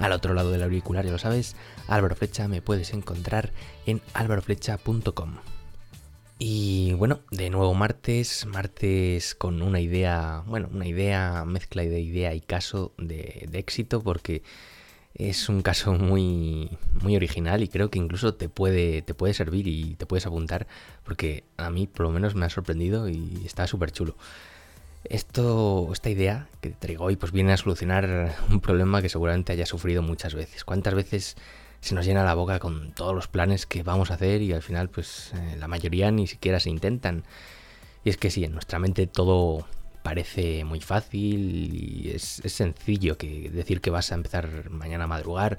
Al otro lado del auricular, ya lo sabes, Álvaro Flecha me puedes encontrar en álvaroflecha.com. Y bueno, de nuevo martes, martes con una idea, bueno, una idea, mezcla de idea y caso de, éxito, porque es un caso muy, muy original y creo que incluso te puede, te puede servir y te puedes apuntar, porque a mí por lo menos me ha sorprendido y está súper chulo. Esto, esta idea que traigo hoy, pues viene a solucionar un problema que seguramente hayas sufrido muchas veces. ¿Cuántas veces se nos llena la boca con todos los planes que vamos a hacer y al final, pues eh, la mayoría ni siquiera se intentan? Y es que sí, en nuestra mente todo parece muy fácil y es, es sencillo que decir que vas a empezar mañana a madrugar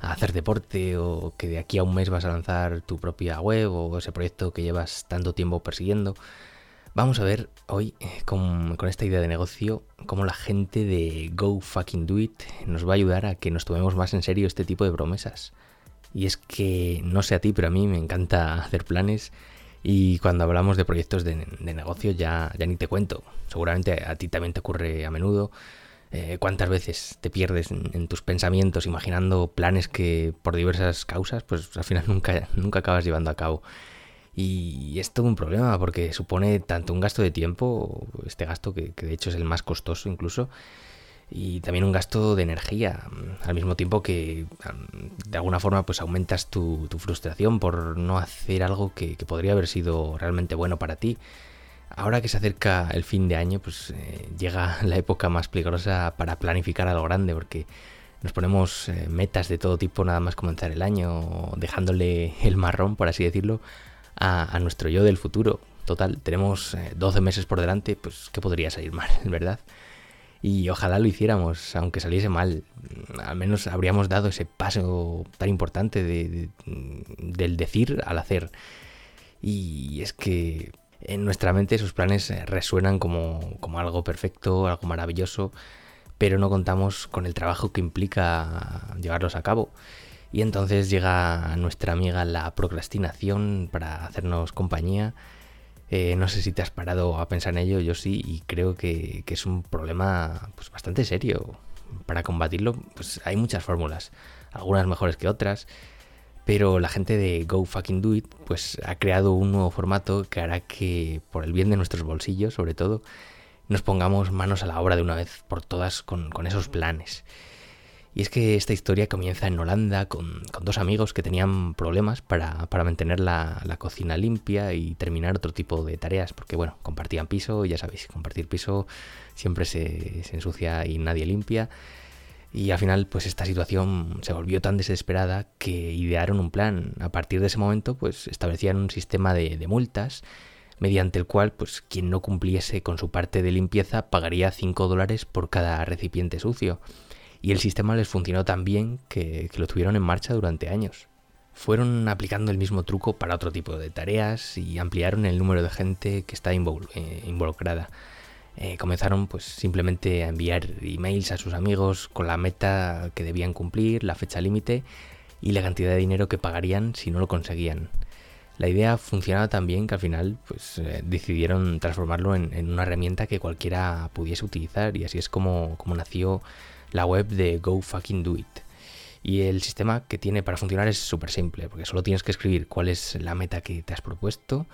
a hacer deporte o que de aquí a un mes vas a lanzar tu propia web o ese proyecto que llevas tanto tiempo persiguiendo. Vamos a ver hoy eh, con, esta idea de negocio cómo la gente de Go Fucking Do It nos va a ayudar a que nos tomemos más en serio este tipo de promesas. Y es que no sé a ti, pero a mí me encanta hacer planes y cuando hablamos de proyectos de, negocio ya, ya ni te cuento. Seguramente a ti también te ocurre a menudo. Eh, ¿Cuántas veces te pierdes en, tus pensamientos imaginando planes que por diversas causas pues al final nunca, nunca acabas llevando a cabo? Y es todo un problema porque supone tanto un gasto de tiempo, este gasto que, de hecho es el más costoso incluso, y también un gasto de energía, al mismo tiempo que de alguna forma pues aumentas tu, frustración por no hacer algo que, podría haber sido realmente bueno para ti. Ahora que se acerca el fin de año, pues eh, llega la época más peligrosa para planificar algo grande, porque nos ponemos eh, metas de todo tipo nada más comenzar el año, dejándole el marrón, por así decirlo, a, nuestro yo del futuro. Total, tenemos 12 eh, meses por delante, pues ¿qué podría salir mal, verdad? Y ojalá lo hiciéramos, aunque saliese mal. Al menos habríamos dado ese paso tan importante de, del decir al hacer. Y es que en nuestra mente esos planes eh, resuenan como, como algo perfecto, algo maravilloso, pero no contamos con el trabajo que implica llevarlos a cabo. Y entonces llega nuestra amiga la procrastinación para hacernos compañía. Eh, no sé si te has parado a pensar en ello, yo sí, y creo que, es un problema pues, bastante serio. Para combatirlo, pues hay muchas fórmulas, algunas mejores que otras, pero la gente de Go Fucking Do It pues, ha creado un nuevo formato que hará que, por el bien de nuestros bolsillos, sobre todo, nos pongamos manos a la obra de una vez por todas con, con esos planes. Y es que esta historia comienza en Holanda con, dos amigos que tenían problemas para, mantener la, cocina limpia y terminar otro tipo de tareas, porque bueno, compartían piso y ya sabéis, compartir piso siempre se, se ensucia y nadie limpia. Y al final, pues esta situación se volvió tan desesperada que idearon un plan. A partir de ese momento, pues establecían un sistema de, de multas mediante el cual, pues quien no cumpliese con su parte de limpieza pagaría 5 dólares por cada recipiente sucio y el sistema les funcionó tan bien que, lo tuvieron en marcha durante años. Fueron aplicando el mismo truco para otro tipo de tareas y ampliaron el número de gente que está eh, involucrada. Eh, comenzaron pues simplemente a enviar emails a sus amigos con la meta que debían cumplir, la fecha límite y la cantidad de dinero que pagarían si no lo conseguían. La idea funcionaba tan bien que al final pues, eh, decidieron transformarlo en, una herramienta que cualquiera pudiese utilizar y así es como, como nació la web de Go Fucking Do It. Y el sistema que tiene para funcionar es súper simple, porque solo tienes que escribir cuál es la meta que te has propuesto,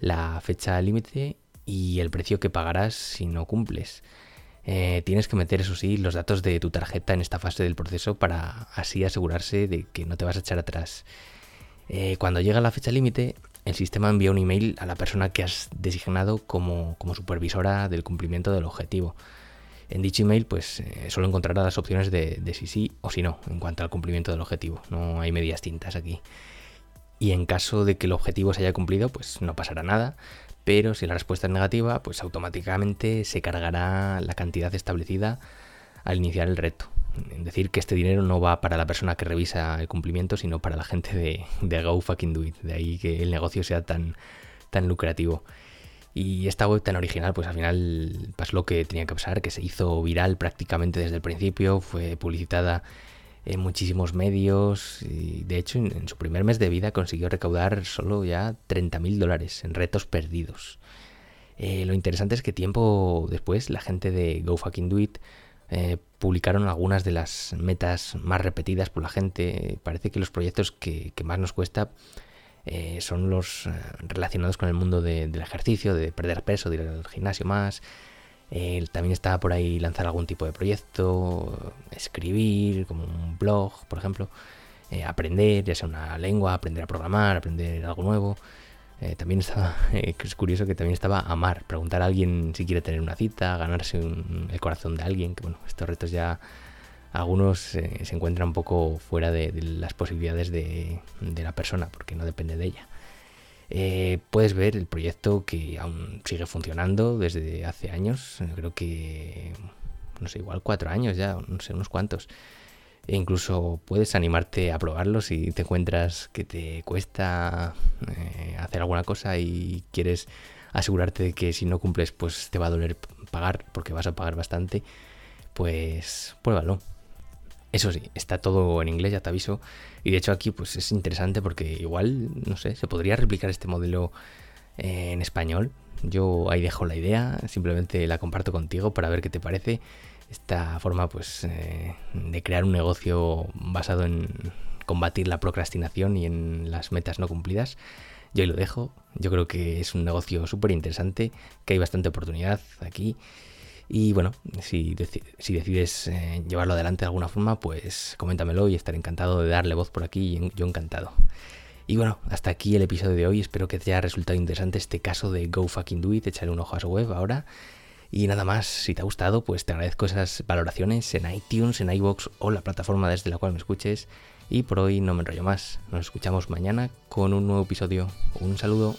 la fecha límite y el precio que pagarás si no cumples. Eh, tienes que meter, eso sí, los datos de tu tarjeta en esta fase del proceso para así asegurarse de que no te vas a echar atrás. Eh, cuando llega la fecha límite, el sistema envía un email a la persona que has designado como, como supervisora del cumplimiento del objetivo. En dicho email, pues eh, solo encontrará las opciones de, de si sí o si no en cuanto al cumplimiento del objetivo. No hay medias tintas aquí. Y en caso de que el objetivo se haya cumplido, pues no pasará nada. Pero si la respuesta es negativa, pues automáticamente se cargará la cantidad establecida al iniciar el reto. decir que este dinero no va para la persona que revisa el cumplimiento, sino para la gente de, de Go Do It. De ahí que el negocio sea tan, tan lucrativo. Y esta web tan original, pues al final pasó lo que tenía que pasar, que se hizo viral prácticamente desde el principio, fue publicitada en muchísimos medios y de hecho en, su primer mes de vida consiguió recaudar solo ya 30 mil dólares en retos perdidos. Eh, lo interesante es que tiempo después la gente de Go eh, publicaron algunas de las metas más repetidas por la gente. Parece que los proyectos que, más nos cuesta eh, son los relacionados con el mundo del ejercicio, de perder peso, de ir al gimnasio más, también está por ahí lanzar algún tipo de proyecto, escribir, como un blog, por ejemplo, eh, aprender, ya sea una lengua, aprender a programar, aprender algo nuevo. Eh, también estaba, eh, es curioso que también estaba amar, preguntar a alguien si quiere tener una cita, ganarse el corazón de alguien, que bueno, estos retos ya algunos se encuentran un poco fuera de, las posibilidades de la persona, porque no depende de ella. Eh, puedes ver el proyecto que aún sigue funcionando desde hace años, creo que, no sé, igual cuatro años ya, no sé, unos cuantos. E incluso puedes animarte a probarlo si te encuentras que te cuesta eh, hacer alguna cosa y quieres asegurarte de que si no cumples pues te va a doler pagar porque vas a pagar bastante, pues pruébalo. Eso sí, está todo en inglés, ya te aviso. Y de hecho aquí pues es interesante porque igual, no sé, se podría replicar este modelo eh, en español. Yo ahí dejo la idea, simplemente la comparto contigo para ver qué te parece. Esta forma pues eh, de crear un negocio basado en combatir la procrastinación y en las metas no cumplidas. Yo ahí lo dejo. Yo creo que es un negocio súper interesante, que hay bastante oportunidad aquí. Y bueno, si, decides eh, llevarlo adelante de alguna forma, pues coméntamelo y estaré encantado de darle voz por aquí, yo encantado. Y bueno, hasta aquí el episodio de hoy. Espero que te haya resultado interesante este caso de Go Fucking Do It. Echaré un ojo a su web ahora. Y nada más, si te ha gustado, pues te agradezco esas valoraciones en iTunes, en iBox o la plataforma desde la cual me escuches. Y por hoy no me enrollo más. Nos escuchamos mañana con un nuevo episodio. Un saludo.